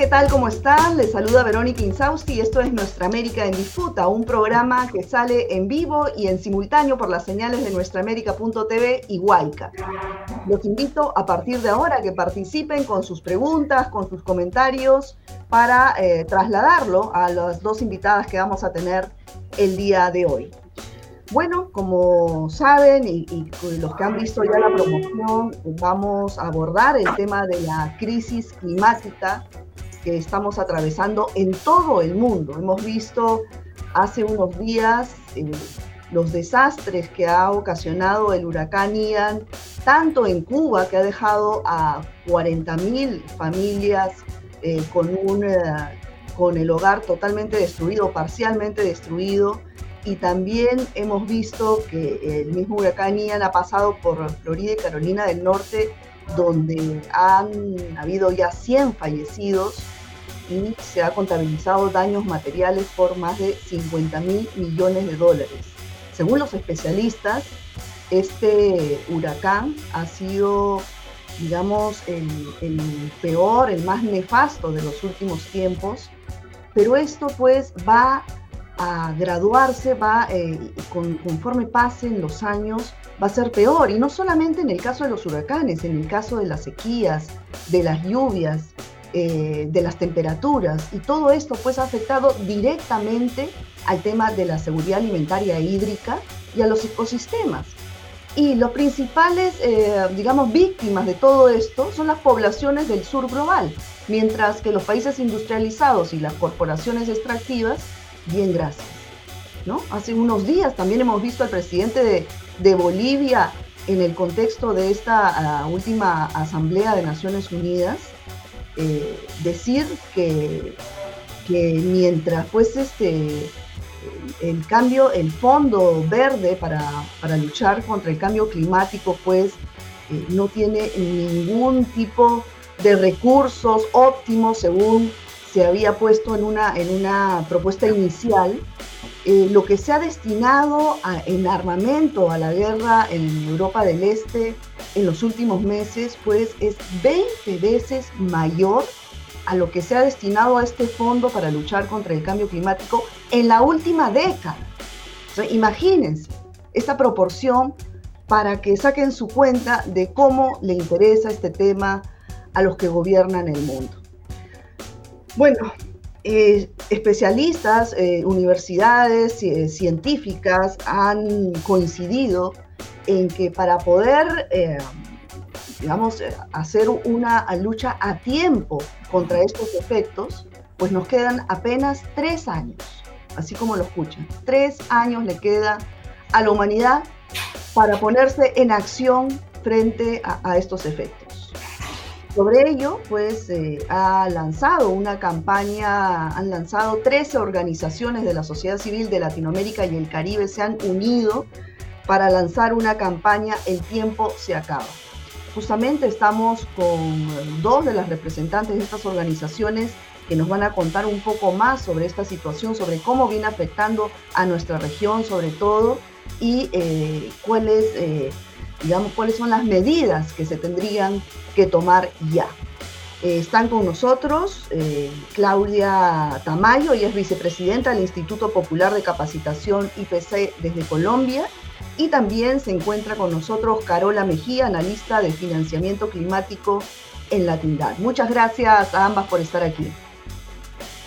¿qué tal? ¿Cómo están? Les saluda Verónica Insausti y esto es Nuestra América en Disputa, un programa que sale en vivo y en simultáneo por las señales de nuestraamérica.tv y Huayca. Los invito a partir de ahora a que participen con sus preguntas, con sus comentarios, para eh, trasladarlo a las dos invitadas que vamos a tener el día de hoy. Bueno, como saben y, los que han visto ya la promoción, vamos a abordar el tema de la crisis climática que estamos atravesando en todo el mundo. Hemos visto hace unos días eh, los desastres que ha ocasionado el huracán Ian, tanto en Cuba, que ha dejado a 40.000 familias eh, con, un, eh, con el hogar totalmente destruido, parcialmente destruido, y también hemos visto que el mismo huracán Ian ha pasado por Florida y Carolina del Norte, donde han habido ya 100 fallecidos y se ha contabilizado daños materiales por más de 50 mil millones de dólares. Según los especialistas, este huracán ha sido, digamos, el, peor, el más nefasto de los últimos tiempos, pero esto pues va a graduarse, va, eh, conforme pasen los años, va a ser peor. Y no solamente en el caso de los huracanes, en el caso de las sequías, de las lluvias, eh, de las temperaturas. Y todo esto pues ha afectado directamente al tema de la seguridad alimentaria hídrica y a los ecosistemas. Y los principales, eh, digamos, víctimas de todo esto son las poblaciones del sur global, mientras que los países industrializados y las corporaciones extractivas bien gracias. ¿no? Hace unos días también hemos visto al presidente de, de Bolivia en el contexto de esta uh, última Asamblea de Naciones Unidas eh, decir que, que, mientras pues este el cambio, el fondo verde para, para luchar contra el cambio climático pues eh, no tiene ningún tipo de recursos óptimos según se había puesto en una, en una propuesta inicial, eh, lo que se ha destinado en armamento a la guerra en Europa del Este en los últimos meses, pues es 20 veces mayor a lo que se ha destinado a este fondo para luchar contra el cambio climático en la última década. imagínense esta proporción para que saquen su cuenta de cómo le interesa este tema a los que gobiernan el mundo. Bueno, eh, especialistas, eh, universidades eh, científicas han coincidido en que para poder, digamos, hacer una lucha a tiempo contra estos efectos, pues nos quedan apenas tres años, así como lo escuchan. Tres años le queda a la humanidad para ponerse en acción frente a estos efectos. Sobre ello, pues eh, ha lanzado una campaña, han lanzado 13 organizaciones de la sociedad civil de Latinoamérica y el Caribe, se han unido para lanzar una campaña El tiempo se acaba. Justamente estamos con dos de las representantes de estas organizaciones que nos van a contar un poco más sobre esta situación, sobre cómo viene afectando a nuestra región sobre todo y eh, cuáles... Eh, digamos, cuáles son las medidas que se tendrían que tomar ya. Eh, están con nosotros eh, Claudia Tamayo, ella es vicepresidenta del Instituto Popular de Capacitación IPC desde Colombia, y también se encuentra con nosotros Carola Mejía, analista de financiamiento climático en Latindad. Muchas gracias a ambas por estar aquí.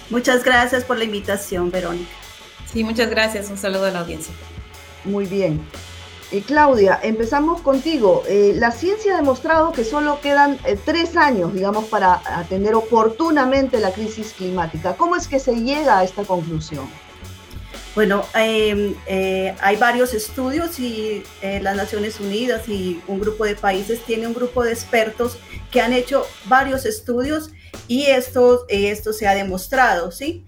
Muchas gracias por la invitación, Verónica. Sí, muchas gracias. Un saludo a la audiencia. Muy bien. Eh, Claudia, empezamos contigo. Eh, la ciencia ha demostrado que solo quedan eh, tres años, digamos, para atender oportunamente la crisis climática. ¿Cómo es que se llega a esta conclusión? Bueno, em, hay varios estudios y las Naciones Unidas y un grupo de países tiene un grupo de expertos que han hecho varios estudios y esto, esto se ha demostrado, ¿sí?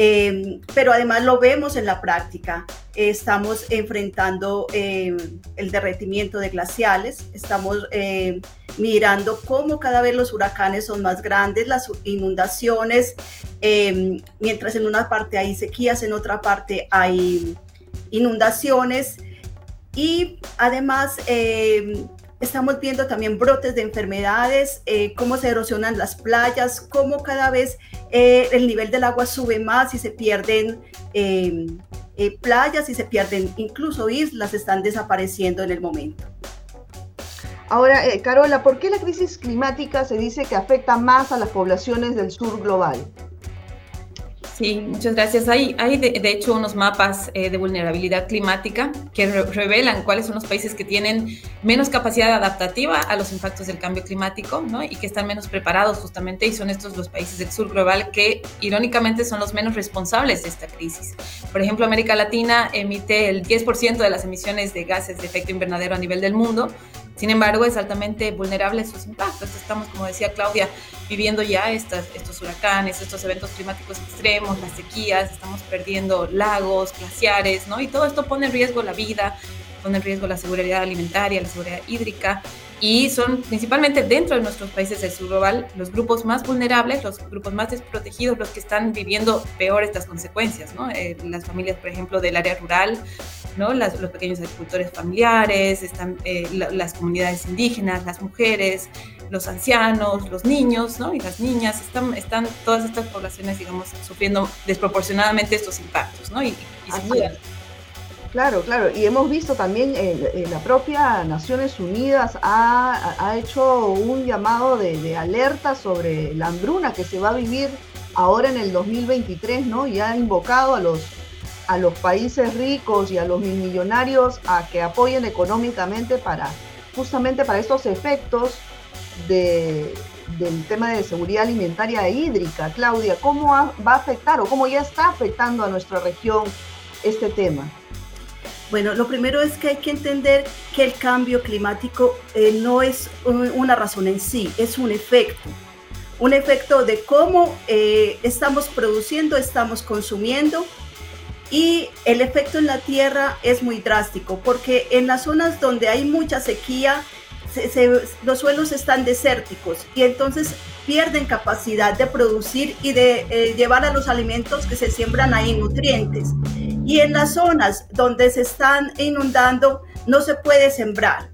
Em, pero además lo vemos en la práctica. estamos enfrentando em, el derretimiento de glaciales, estamos em, mirando cómo cada vez los huracanes son más grandes, las inundaciones, mientras en una parte hay sequías, en otra parte hay inundaciones y además estamos viendo también brotes de enfermedades, eh, cómo se erosionan las playas, cómo cada vez eh, el nivel del agua sube más y se pierden eh, playas y se pierden incluso islas, están desapareciendo en el momento. Ahora, Carola, ¿por qué la crisis climática se dice que afecta más a las poblaciones del sur global? Sí, muchas gracias. Hay, hay de, hecho unos mapas eh, de vulnerabilidad climática que revelan cuáles son los países que tienen menos capacidad adaptativa a los impactos del cambio climático ¿no? y que están menos preparados justamente y son estos los países del sur global que irónicamente son los menos responsables de esta crisis. Por ejemplo, América Latina emite el 10% de las emisiones de gases de efecto invernadero a nivel del mundo, sin embargo, es altamente vulnerable a sus impactos. Estamos, como decía Claudia, viviendo ya estas, estos huracanes, estos eventos climáticos extremos, las sequías, estamos perdiendo lagos, glaciares, ¿no? Y todo esto pone en riesgo la vida, pone en riesgo la seguridad alimentaria, la seguridad hídrica y son principalmente dentro de nuestros países del sur global los grupos más vulnerables, los grupos más desprotegidos, los que están viviendo peor estas consecuencias, ¿no? Eh, las familias, por ejemplo, del área rural, ¿no? los pequeños agricultores familiares, están eh, las comunidades indígenas, las mujeres, los ancianos, los niños, ¿no? Y las niñas, están, están todas estas poblaciones, digamos, sufriendo desproporcionadamente estos impactos, ¿no? Y, y Claro, claro. Y hemos visto también, eh, eh, la propia Naciones Unidas ha, hecho un llamado de, alerta sobre la hambruna que se va a vivir ahora en el 2023, ¿no? Y ha invocado a los, a los países ricos y a los millonarios a que apoyen económicamente para justamente para estos efectos de, del tema de seguridad alimentaria e hídrica. Claudia, ¿cómo va a afectar o cómo ya está afectando a nuestra región este tema? Bueno, lo primero es que hay que entender que el cambio climático eh, no es una razón en sí, es un efecto. Un efecto de cómo eh, estamos produciendo, estamos consumiendo y el efecto en la tierra es muy drástico porque en las zonas donde hay mucha sequía, los suelos están desérticos y entonces pierden capacidad de producir y de eh, llevar a los alimentos que se siembran ahí nutrientes. Y en las zonas donde se están inundando no se puede sembrar.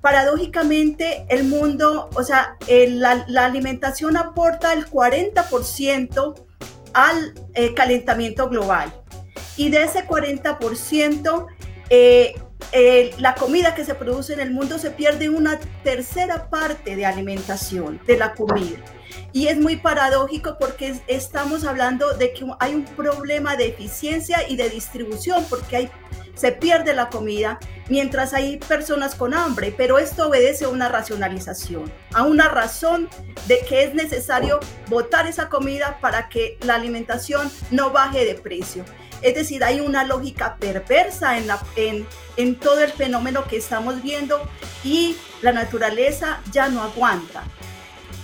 Paradójicamente, el mundo, o sea, la, alimentación aporta el 40% al eh, calentamiento global. Y de ese 40%, eh, eh, la comida que se produce en el mundo se pierde una tercera parte de alimentación de la comida. Y es muy paradójico porque estamos hablando de que hay un problema de eficiencia y de distribución porque se pierde la comida mientras hay personas con hambre, pero esto obedece a una racionalización, a una razón de que es necesario botar esa comida para que la alimentación no baje de precio. Es decir, hay una lógica perversa en, todo el fenómeno que estamos viendo y la naturaleza ya no aguanta.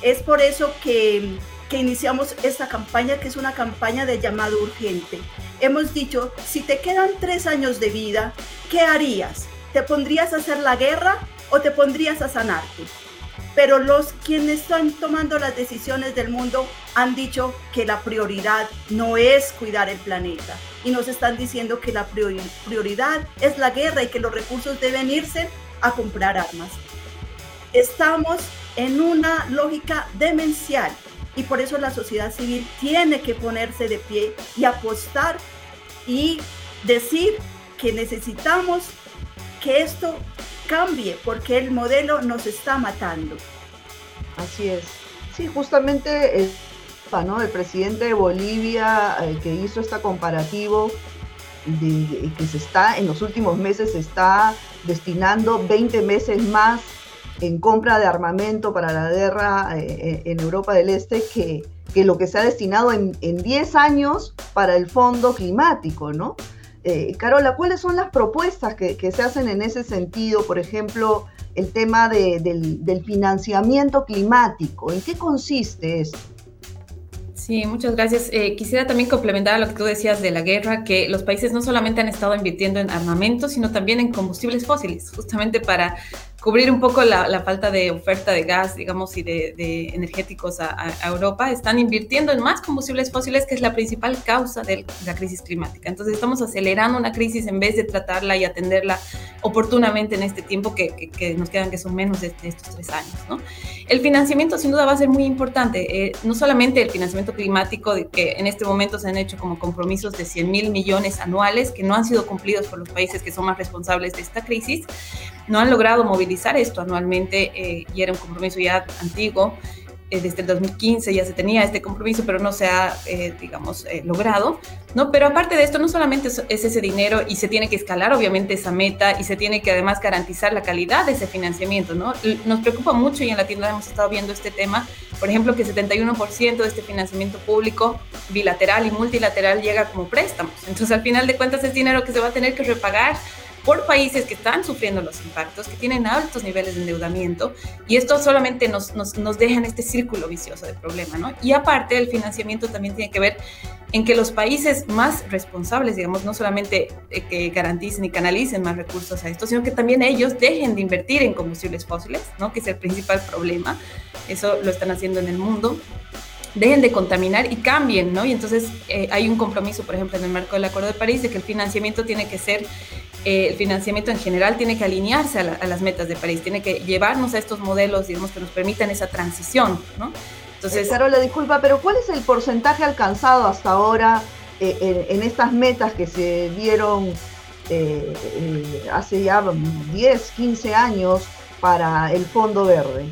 Es por eso que iniciamos esta campaña, que es una campaña de llamado urgente. Hemos dicho, si te quedan tres años de vida, ¿qué harías? ¿Te pondrías a hacer la guerra o te pondrías a sanarte? Pero los quienes están tomando las decisiones del mundo han dicho que la prioridad no es cuidar el planeta y nos están diciendo que la prioridad es la guerra y que los recursos deben irse a comprar armas. Estamos en una lógica demencial y por eso la sociedad civil tiene que ponerse de pie y apostar y decir que necesitamos que esto cambie porque el modelo nos está matando. Así es. Sí, justamente el, ¿no? el presidente de Bolivia eh, que hizo este comparativo de que se está en los últimos meses se está destinando 20 meses más en compra de armamento para la guerra eh, eh, en Europa del Este que, que, lo que se ha destinado en, en 10 años para el fondo climático, ¿no? Eh, Carola, ¿cuáles son las propuestas que, se hacen en ese sentido? Por ejemplo, el tema del, financiamiento climático. ¿En qué consiste eso? Sí, muchas gracias. Eh, quisiera también complementar a lo que tú decías de la guerra, que los países no solamente han estado invirtiendo en armamento, sino también en combustibles fósiles, justamente para cubrir un poco la, falta de oferta de gas, digamos, y de, energéticos a, Europa, están invirtiendo en más combustibles fósiles, que es la principal causa de la crisis climática. Entonces estamos acelerando una crisis en vez de tratarla y atenderla oportunamente en este tiempo que, nos quedan, que son menos de, estos tres años. ¿no? El financiamiento sin duda va a ser muy importante, eh, no solamente el financiamiento climático, de que en este momento se han hecho como compromisos de 100 mil millones anuales que no han sido cumplidos por los países que son más responsables de esta crisis, no han logrado movilizar esto anualmente eh, y era un compromiso ya antiguo. Eh, desde el 2015 ya se tenía este compromiso, pero no se ha, eh, digamos, logrado, ¿no? Pero aparte de esto, no solamente es, ese dinero y se tiene que escalar, obviamente, esa meta y se tiene que además garantizar la calidad de ese financiamiento, ¿no? Nos preocupa mucho y en la tienda hemos estado viendo este tema, por ejemplo, que 71% de este financiamiento público bilateral y multilateral llega como préstamos. Entonces, al final de cuentas, es dinero que se va a tener que repagar por países que están sufriendo los impactos, que tienen altos niveles de endeudamiento, y esto solamente nos, nos, nos deja en este círculo vicioso de problema, ¿no? Y aparte, el financiamiento también tiene que ver en que los países más responsables, digamos, no solamente eh, que garanticen y canalicen más recursos a esto, sino que también ellos dejen de invertir en combustibles fósiles, ¿no? Que es el principal problema. Eso lo están haciendo en el mundo dejen de contaminar y cambien, ¿no? Y entonces eh, hay un compromiso, por ejemplo, en el marco del Acuerdo de París, de que el financiamiento tiene que ser eh, el financiamiento en general tiene que alinearse a, las metas de París, tiene que llevarnos a estos modelos, digamos, que nos permitan esa transición, ¿no? Entonces, eh, Carola, disculpa, pero ¿cuál es el porcentaje alcanzado hasta ahora eh, en, estas metas que se dieron hace ya 10, 15 años para el Fondo Verde?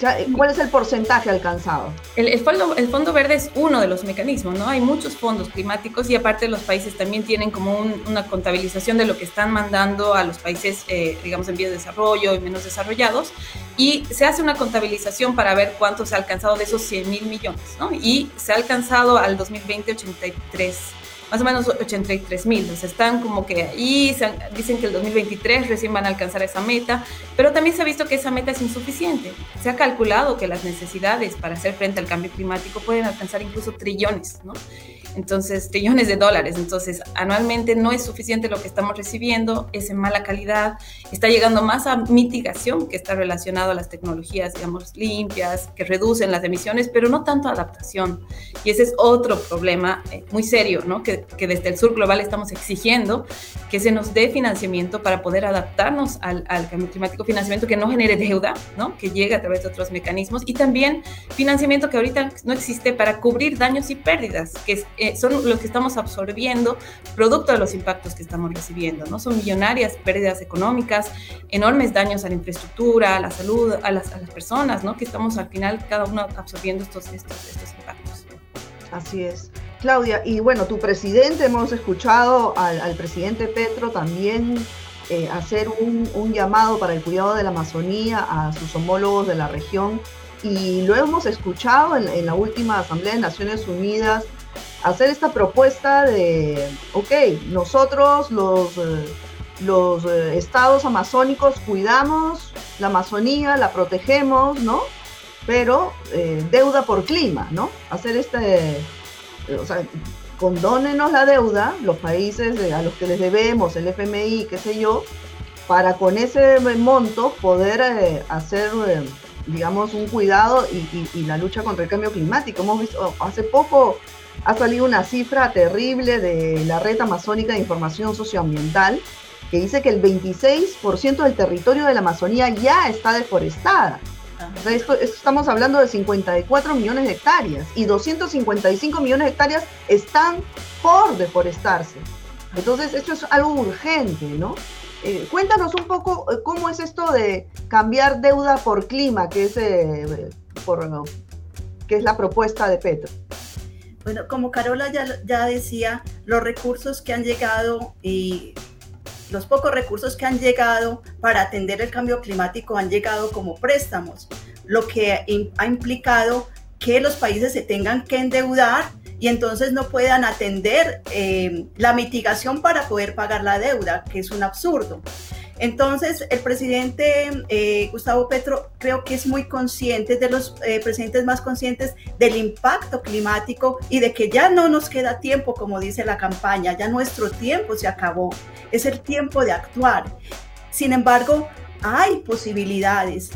¿Cuál es el porcentaje alcanzado? El, fondo, el Fondo Verde es uno de los mecanismos, ¿no? Hay muchos fondos climáticos y aparte los países también tienen como una contabilización de lo que están mandando a los países, eh, digamos, en vías de desarrollo y menos desarrollados. Y se hace una contabilización para ver cuánto se ha alcanzado de esos 100 mil millones, ¿no? Y se ha alcanzado al 2020 83 más o menos 83 mil. O sea, están como que ahí, dicen que el 2023 recién van a alcanzar esa meta, pero también se ha visto que esa meta es insuficiente. Se ha calculado que las necesidades para hacer frente al cambio climático pueden alcanzar incluso trillones, ¿no? Entonces trillones de dólares. Entonces, anualmente no es suficiente lo que estamos recibiendo, es en mala calidad, está llegando más a mitigación que está relacionado a las tecnologías, digamos, limpias, que reducen las emisiones, pero no tanto adaptación. Y ese es otro problema eh, muy serio, ¿no? Que, que, desde el sur global estamos exigiendo que se nos dé financiamiento para poder adaptarnos al, al cambio climático, financiamiento que no genere deuda, ¿no? Que llegue a través de otros mecanismos y también financiamiento que ahorita no existe para cubrir daños y pérdidas, que es eh, son los que estamos absorbiendo producto de los impactos que estamos recibiendo, ¿no? Son millonarias pérdidas económicas, enormes daños a la infraestructura, a la salud, a las, personas, ¿no? Que estamos al final cada uno absorbiendo estos, estos, estos impactos. Así es. Claudia, y bueno, tu presidente, hemos escuchado al, presidente Petro también eh, hacer un, un, llamado para el cuidado de la Amazonía a sus homólogos de la región y lo hemos escuchado en, en la última Asamblea de Naciones Unidas hacer esta propuesta de, ok, nosotros los, eh, los eh, estados amazónicos cuidamos la Amazonía, la protegemos, ¿no? Pero eh, deuda por clima, ¿no? Hacer este, o sea, condónenos la deuda, los países a los que les debemos, el FMI, qué sé yo, para con ese monto poder hacer, digamos, un cuidado y, y, la lucha contra el cambio climático. Hemos visto hace poco ha salido una cifra terrible de la Red Amazónica de Información Socioambiental que dice que el 26% del territorio de la Amazonía ya está deforestada. estamos hablando de 54 millones de hectáreas y 255 millones de hectáreas están por deforestarse. Entonces, esto es algo urgente, ¿no? Eh, cuéntanos un poco eh, cómo es esto de cambiar deuda por clima, que es, eh, por, que es la propuesta de Petro. Bueno, como Carola ya, ya decía, los recursos que han llegado y los pocos recursos que han llegado para atender el cambio climático han llegado como préstamos, lo que ha implicado que los países se tengan que endeudar y entonces no puedan atender eh, la mitigación para poder pagar la deuda, que es un absurdo. Entonces, el presidente eh, Gustavo Petro creo que es muy consciente, de los eh, presidentes más conscientes del impacto climático y de que ya no nos queda tiempo, como dice la campaña, ya nuestro tiempo se acabó, es el tiempo de actuar. Sin embargo, hay posibilidades.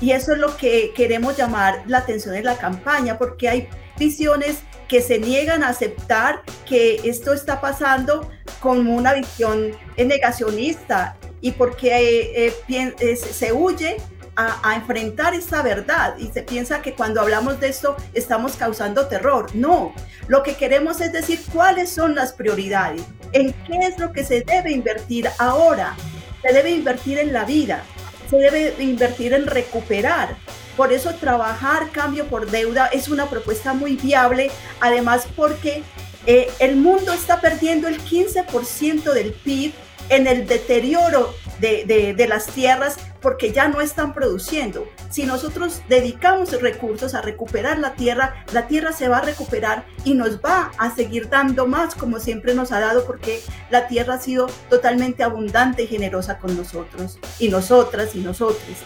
Y eso es lo que queremos llamar la atención en la campaña, porque hay visiones que se niegan a aceptar que esto está pasando con una visión negacionista y porque eh, eh, se huye a, enfrentar esa verdad y se piensa que cuando hablamos de esto estamos causando terror. No, lo que queremos es decir cuáles son las prioridades, en qué es lo que se debe invertir ahora. Se debe invertir en la vida, se debe invertir en recuperar. Por eso trabajar cambio por deuda es una propuesta muy viable, además porque eh, el mundo está perdiendo el 15% del PIB en el deterioro de, las tierras porque ya no están produciendo. Si nosotros dedicamos recursos a recuperar la tierra, la tierra se va a recuperar y nos va a seguir dando más como siempre nos ha dado porque la tierra ha sido totalmente abundante y generosa con nosotros y nosotras y nosotros.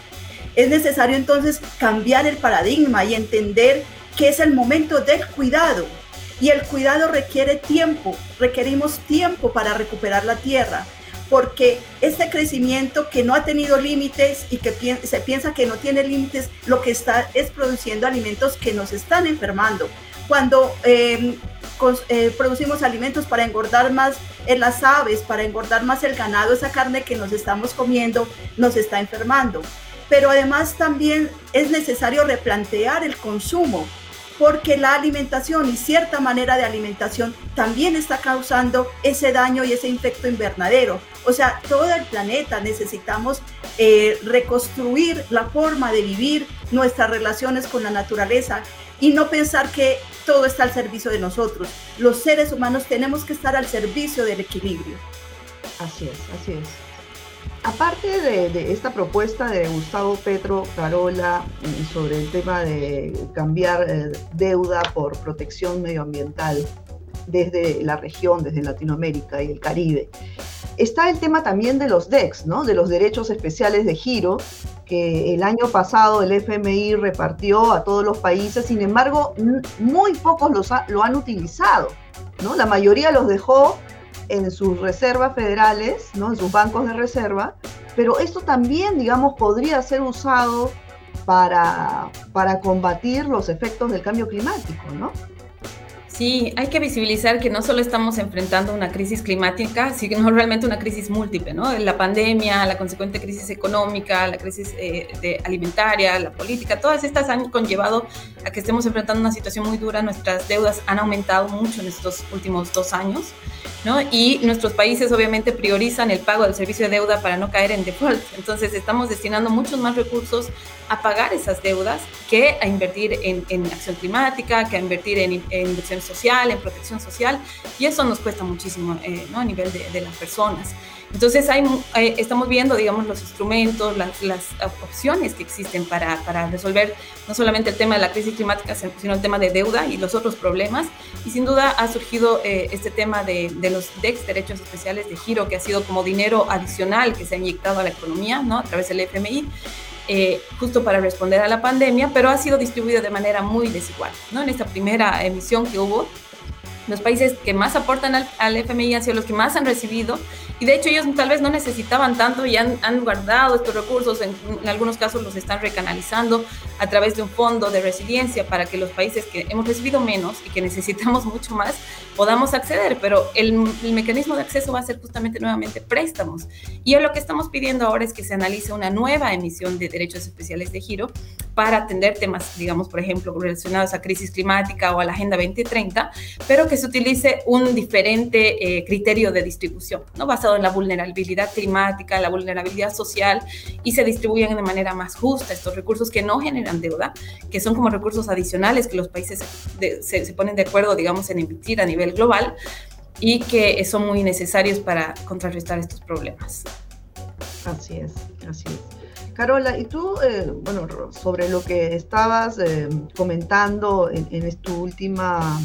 Es necesario entonces cambiar el paradigma y entender que es el momento del cuidado. Y el cuidado requiere tiempo, requerimos tiempo para recuperar la tierra porque este crecimiento que no ha tenido límites y que se piensa que no tiene límites, lo que está es produciendo alimentos que nos están enfermando. Cuando em, eh, producimos alimentos para engordar más en las aves, para engordar más el ganado, esa carne que nos estamos comiendo nos está enfermando. Pero además también es necesario replantear el consumo porque la alimentación y cierta manera de alimentación también está causando ese daño y ese infecto invernadero. O sea, todo el planeta necesitamos eh, reconstruir la forma de vivir nuestras relaciones con la naturaleza y no pensar que todo está al servicio de nosotros. Los seres humanos tenemos que estar al servicio del equilibrio. Así es, así es. Aparte de, esta propuesta de Gustavo Petro Carola sobre el tema de cambiar eh, deuda por protección medioambiental desde la región, desde Latinoamérica y el Caribe, está el tema también de los DEX, ¿no? de los derechos especiales de giro, que el año pasado el FMI repartió a todos los países, sin embargo, muy pocos los lo han utilizado. ¿no? La mayoría los dejó en sus reservas federales, ¿no? en sus bancos de reserva, pero esto también, digamos, podría ser usado para, para combatir los efectos del cambio climático, ¿no? Sí, hay que visibilizar que no solo estamos enfrentando una crisis climática, sino realmente una crisis múltiple, ¿no? La pandemia, la consecuente crisis económica, la crisis eh, de alimentaria, la política, todas estas han conllevado a que estemos enfrentando una situación muy dura. Nuestras deudas han aumentado mucho en estos últimos dos años. Y nuestros países obviamente priorizan el pago del servicio de deuda para no caer en default. Entonces estamos destinando muchos más recursos a pagar esas deudas que a invertir en, acción climática, que a invertir en, inversión social, en protección social. Y eso nos cuesta muchísimo eh, a nivel de las personas. Entonces hay, eh, estamos viendo, digamos, los instrumentos, las, las opciones que existen para, para, resolver no solamente el tema de la crisis climática, sino el tema de deuda y los otros problemas. Y sin duda ha surgido eh, este tema de, de, los DEX, derechos especiales de giro, que ha sido como dinero adicional que se ha inyectado a la economía, ¿no? A través del FMI. Eh, justo para responder a la pandemia, pero ha sido distribuido de manera muy desigual. ¿no? En esta primera emisión que hubo, los países que más aportan al, al, FMI han sido los que más han recibido y de hecho ellos tal vez no necesitaban tanto y han, han guardado estos recursos, en, en, algunos casos los están recanalizando a través de un fondo de resiliencia para que los países que hemos recibido menos y que necesitamos mucho más podamos acceder, pero el, el mecanismo de acceso va a ser justamente nuevamente préstamos. Y lo que estamos pidiendo ahora es que se analice una nueva emisión de derechos especiales de giro para atender temas, digamos, por ejemplo, relacionados a crisis climática o a la Agenda 2030, pero que se utilice un diferente eh, criterio de distribución, ¿no? basado en la vulnerabilidad climática, la vulnerabilidad social, y se distribuyan de manera más justa estos recursos que no generan deuda, que son como recursos adicionales que los países se, se ponen de acuerdo, digamos, en emitir a nivel global y que son muy necesarios para contrarrestar estos problemas. Así es, así es. Carola, y tú, eh, bueno, sobre lo que estabas eh, comentando en, en, tu última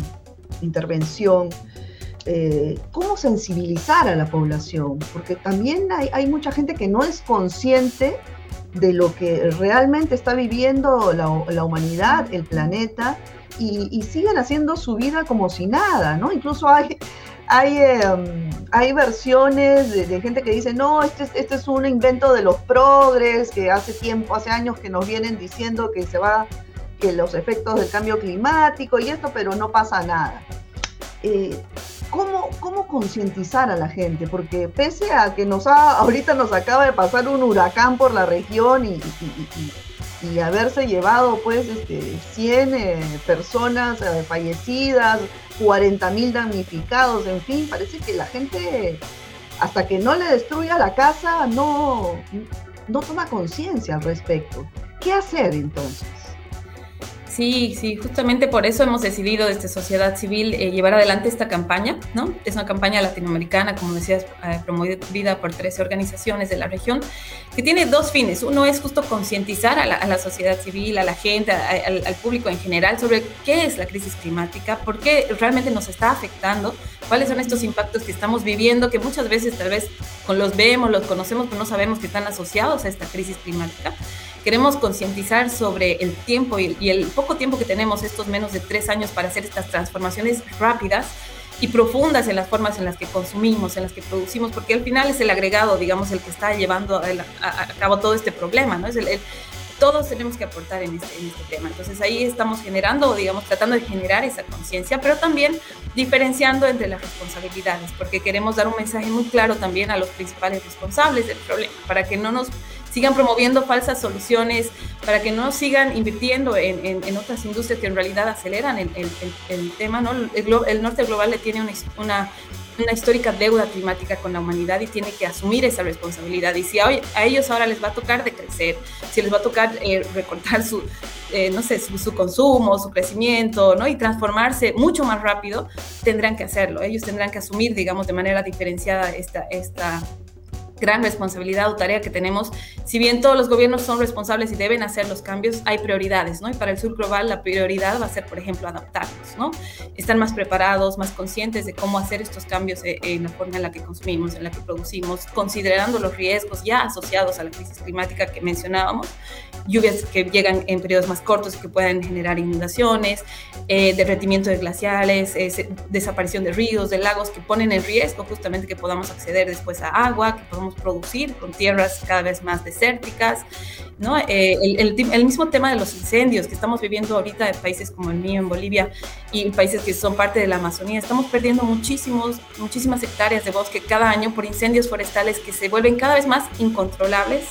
intervención, eh, ¿cómo sensibilizar a la población? Porque también hay, mucha gente que no es consciente de lo que realmente está viviendo la, humanidad, el planeta, y, y, siguen haciendo su vida como si nada, ¿no? Incluso hay hay, em, hay versiones de, gente que dice, no, este, este es un invento de los progres, que hace tiempo, hace años que nos vienen diciendo que se va, que los efectos del cambio climático y esto, pero no pasa nada. Eh, ¿Cómo, cómo concientizar a la gente? Porque pese a que nos ha, ahorita nos acaba de pasar un huracán por la región y, y, haberse llevado pues este, 100 eh, personas eh, fallecidas, 40 mil damnificados, en fin, parece que la gente, hasta que no le destruya la casa, no, no toma conciencia al respecto. ¿Qué hacer entonces? Sí, sí, justamente por eso hemos decidido desde sociedad civil eh, llevar adelante esta campaña, ¿no? Es una campaña latinoamericana, como decías, eh, promovida por 13 organizaciones de la región, que tiene dos fines. Uno es justo concientizar a, la, sociedad civil, a la gente, al, público en general sobre qué es la crisis climática, por qué realmente nos está afectando, cuáles son estos impactos que estamos viviendo, que muchas veces tal vez con los vemos, los conocemos, pero no sabemos que están asociados a esta crisis climática. Queremos concientizar sobre el tiempo y, el poco tiempo que tenemos, estos menos de tres años, para hacer estas transformaciones rápidas y profundas en las formas en las que consumimos, en las que producimos, porque al final es el agregado, digamos, el que está llevando a, cabo todo este problema, ¿no? Es el, todos tenemos que aportar en este, en este, tema. Entonces ahí estamos generando, digamos, tratando de generar esa conciencia, pero también diferenciando entre las responsabilidades, porque queremos dar un mensaje muy claro también a los principales responsables del problema, para que no nos sigan promoviendo falsas soluciones, para que no sigan invirtiendo en, otras industrias que en realidad aceleran el, tema. ¿no? El, norte global le tiene una, histórica deuda climática con la humanidad y tiene que asumir esa responsabilidad. Y si a, ellos ahora les va a tocar decrecer, si les va a tocar eh, recortar su, eh, no sé, su, consumo, su crecimiento, ¿no? Y transformarse mucho más rápido, tendrán que hacerlo. Ellos tendrán que asumir, digamos, de manera diferenciada esta, esta, gran responsabilidad o tarea que tenemos. Si bien todos los gobiernos son responsables y deben hacer los cambios, hay prioridades, ¿no? Y para el sur global la prioridad va a ser, por ejemplo, adaptarnos, ¿no? Estar más preparados, más conscientes de cómo hacer estos cambios eh, en la forma en la que consumimos, en la que producimos, considerando los riesgos ya asociados a la crisis climática que mencionábamos, lluvias que llegan en periodos más cortos que pueden generar inundaciones, eh, derretimiento de glaciales, eh, desaparición de ríos, de lagos que ponen en riesgo justamente que podamos acceder después a agua, que podamos producir con tierras cada vez más desérticas, ¿no? Eh, el, mismo tema de los incendios que estamos viviendo ahorita en países como el mío, en Bolivia, y países que son parte de la Amazonía, estamos perdiendo muchísimos, muchísimas hectáreas de bosque cada año por incendios forestales que se vuelven cada vez más incontrolables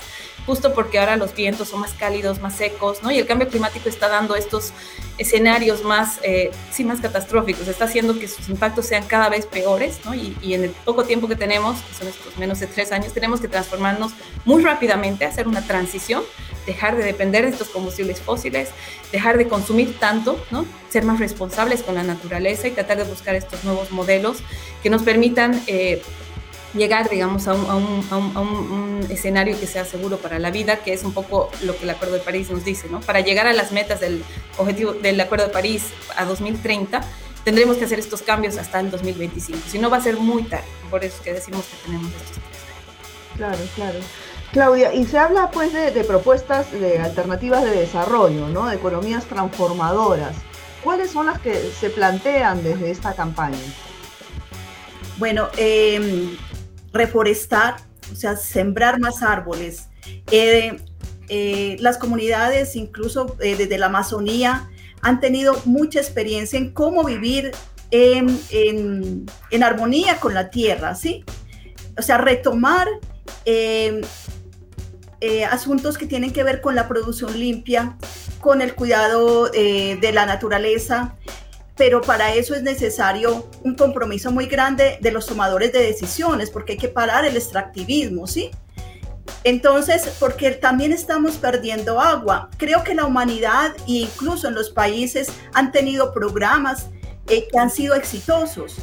justo porque ahora los vientos son más cálidos, más secos, ¿no? Y el cambio climático está dando estos escenarios más, eh, sí, más catastróficos, está haciendo que sus impactos sean cada vez peores, ¿no? Y, en el poco tiempo que tenemos, que son estos menos de tres años, tenemos que transformarnos muy rápidamente, hacer una transición, dejar de depender de estos combustibles fósiles, dejar de consumir tanto, ¿no? Ser más responsables con la naturaleza y tratar de buscar estos nuevos modelos que nos permitan... Eh, llegar, digamos, a un, escenario que sea seguro para la vida, que es un poco lo que el Acuerdo de París nos dice, ¿no? Para llegar a las metas del objetivo del Acuerdo de París a 2030, tendremos que hacer estos cambios hasta el 2025, si no va a ser muy tarde, por eso es que decimos que tenemos estos tres años. Claro, claro. Claudia, y se habla pues de, propuestas de alternativas de desarrollo, ¿no? De economías transformadoras. ¿Cuáles son las que se plantean desde esta campaña? Bueno, eh, reforestar, o sea, sembrar más árboles. Eh, eh, las comunidades, incluso eh, desde la Amazonía, han tenido mucha experiencia en cómo vivir en, en, armonía con la tierra, ¿sí? O sea, retomar asuntos que tienen que ver con la producción limpia, con el cuidado de la naturaleza, pero para eso es necesario un compromiso muy grande de los tomadores de decisiones, porque hay que parar el extractivismo, ¿sí? Entonces, porque también estamos perdiendo agua. Creo que la humanidad e incluso en los países han tenido programas eh, que han sido exitosos.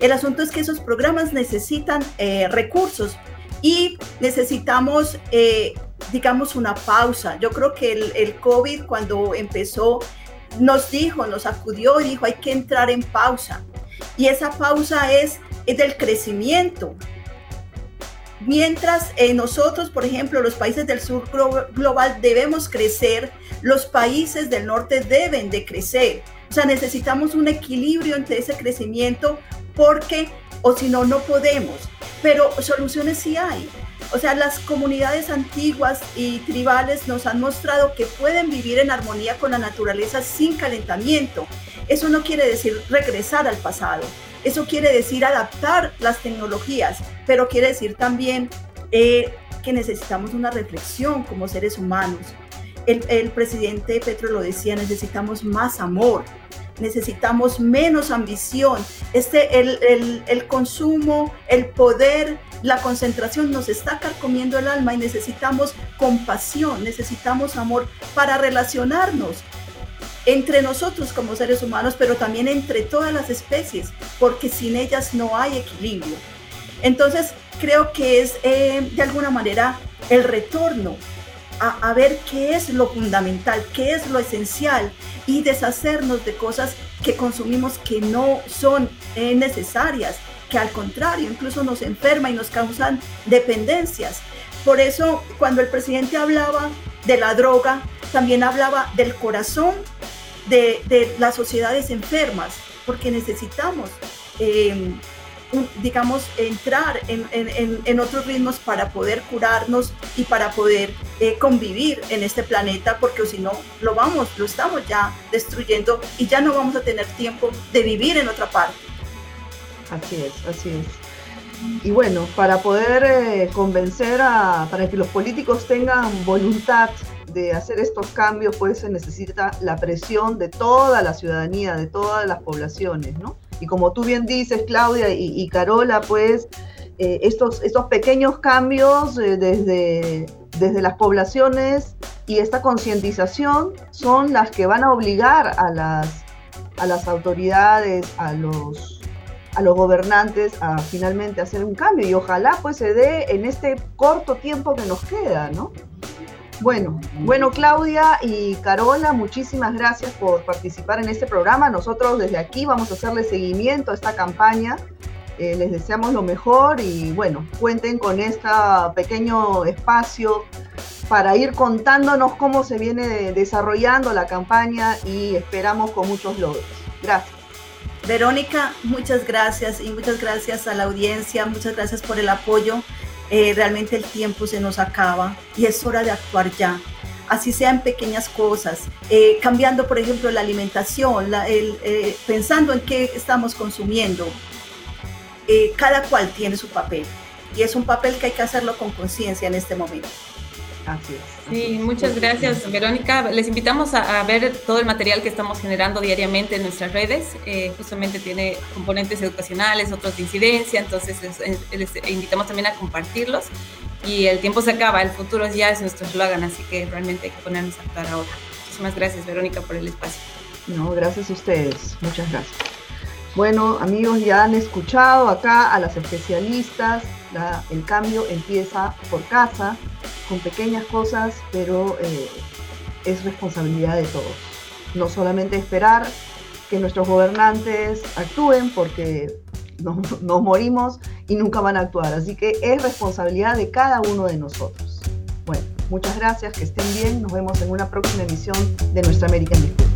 El asunto es que esos programas necesitan eh, recursos y necesitamos, eh, digamos, una pausa. Yo creo que el, el COVID cuando empezó nos dijo, nos acudió y dijo, hay que entrar en pausa. Y esa pausa es, es del crecimiento. Mientras eh, nosotros, por ejemplo, los países del sur global debemos crecer, los países del norte deben de crecer. O sea, necesitamos un equilibrio entre ese crecimiento porque o si no, no podemos. Pero soluciones sí hay. O sea, las comunidades antiguas y tribales nos han mostrado que pueden vivir en armonía con la naturaleza sin calentamiento. Eso no quiere decir regresar al pasado. Eso quiere decir adaptar las tecnologías, pero quiere decir también eh, que necesitamos una reflexión como seres humanos. El, el presidente Petro lo decía, necesitamos más amor, necesitamos menos ambición. Este, el, el, el, consumo, el poder, la concentración nos está carcomiendo el alma y necesitamos compasión, necesitamos amor para relacionarnos entre nosotros como seres humanos, pero también entre todas las especies, porque sin ellas no hay equilibrio. Entonces, creo que es eh, de alguna manera el retorno a, ver qué es lo fundamental, qué es lo esencial y deshacernos de cosas que consumimos que no son eh, necesarias, que al contrario incluso nos enferma y nos causan dependencias. Por eso cuando el presidente hablaba de la droga, también hablaba del corazón de, las sociedades enfermas, porque necesitamos eh, digamos, entrar en, otros ritmos para poder curarnos y para poder eh, convivir en este planeta, porque si no, lo vamos, lo estamos ya destruyendo y ya no vamos a tener tiempo de vivir en otra parte. Así es, así es. Y bueno, para poder eh, convencer a, para que los políticos tengan voluntad de hacer estos cambios, pues se necesita la presión de toda la ciudadanía, de todas las poblaciones, ¿no? Y como tú bien dices, Claudia y, Carola, pues eh, estos, estos pequeños cambios eh, desde, desde las poblaciones y esta concientización son las que van a obligar a las, a las autoridades, a los, a los gobernantes a finalmente hacer un cambio y ojalá pues se dé en este corto tiempo que nos queda, ¿no? Bueno, bueno Claudia y Carola, muchísimas gracias por participar en este programa. Nosotros desde aquí vamos a hacerle seguimiento a esta campaña. Eh, les deseamos lo mejor y bueno, cuenten con este pequeño espacio para ir contándonos cómo se viene desarrollando la campaña y esperamos con muchos logros. Gracias. Verónica, muchas gracias y muchas gracias a la audiencia, muchas gracias por el apoyo. Eh, realmente el tiempo se nos acaba y es hora de actuar ya. Así sean pequeñas cosas, eh, cambiando por ejemplo la alimentación, eh, pensando en qué estamos consumiendo. cada cual tiene su papel y es un papel que hay que hacerlo con conciencia en este momento. Así es. Sí, muchas gracias, Verónica. Les invitamos a, ver todo el material que estamos generando diariamente en nuestras redes. Eh, justamente tiene componentes educacionales, otros de incidencia, entonces les, invitamos también a compartirlos. Y el tiempo se acaba, el futuro ya es nuestro eslogan, así que realmente hay que ponernos a actuar ahora. Muchísimas gracias, Verónica, por el espacio. No, gracias a ustedes. Muchas gracias. Bueno, amigos, ya han escuchado acá a las especialistas. el cambio empieza por casa con pequeñas cosas, pero eh, es responsabilidad de todos. No solamente esperar que nuestros gobernantes actúen porque nos, morimos y nunca van a actuar. Así que es responsabilidad de cada uno de nosotros. Bueno, muchas gracias, que estén bien. Nos vemos en una próxima emisión de Nuestra América en Disputa.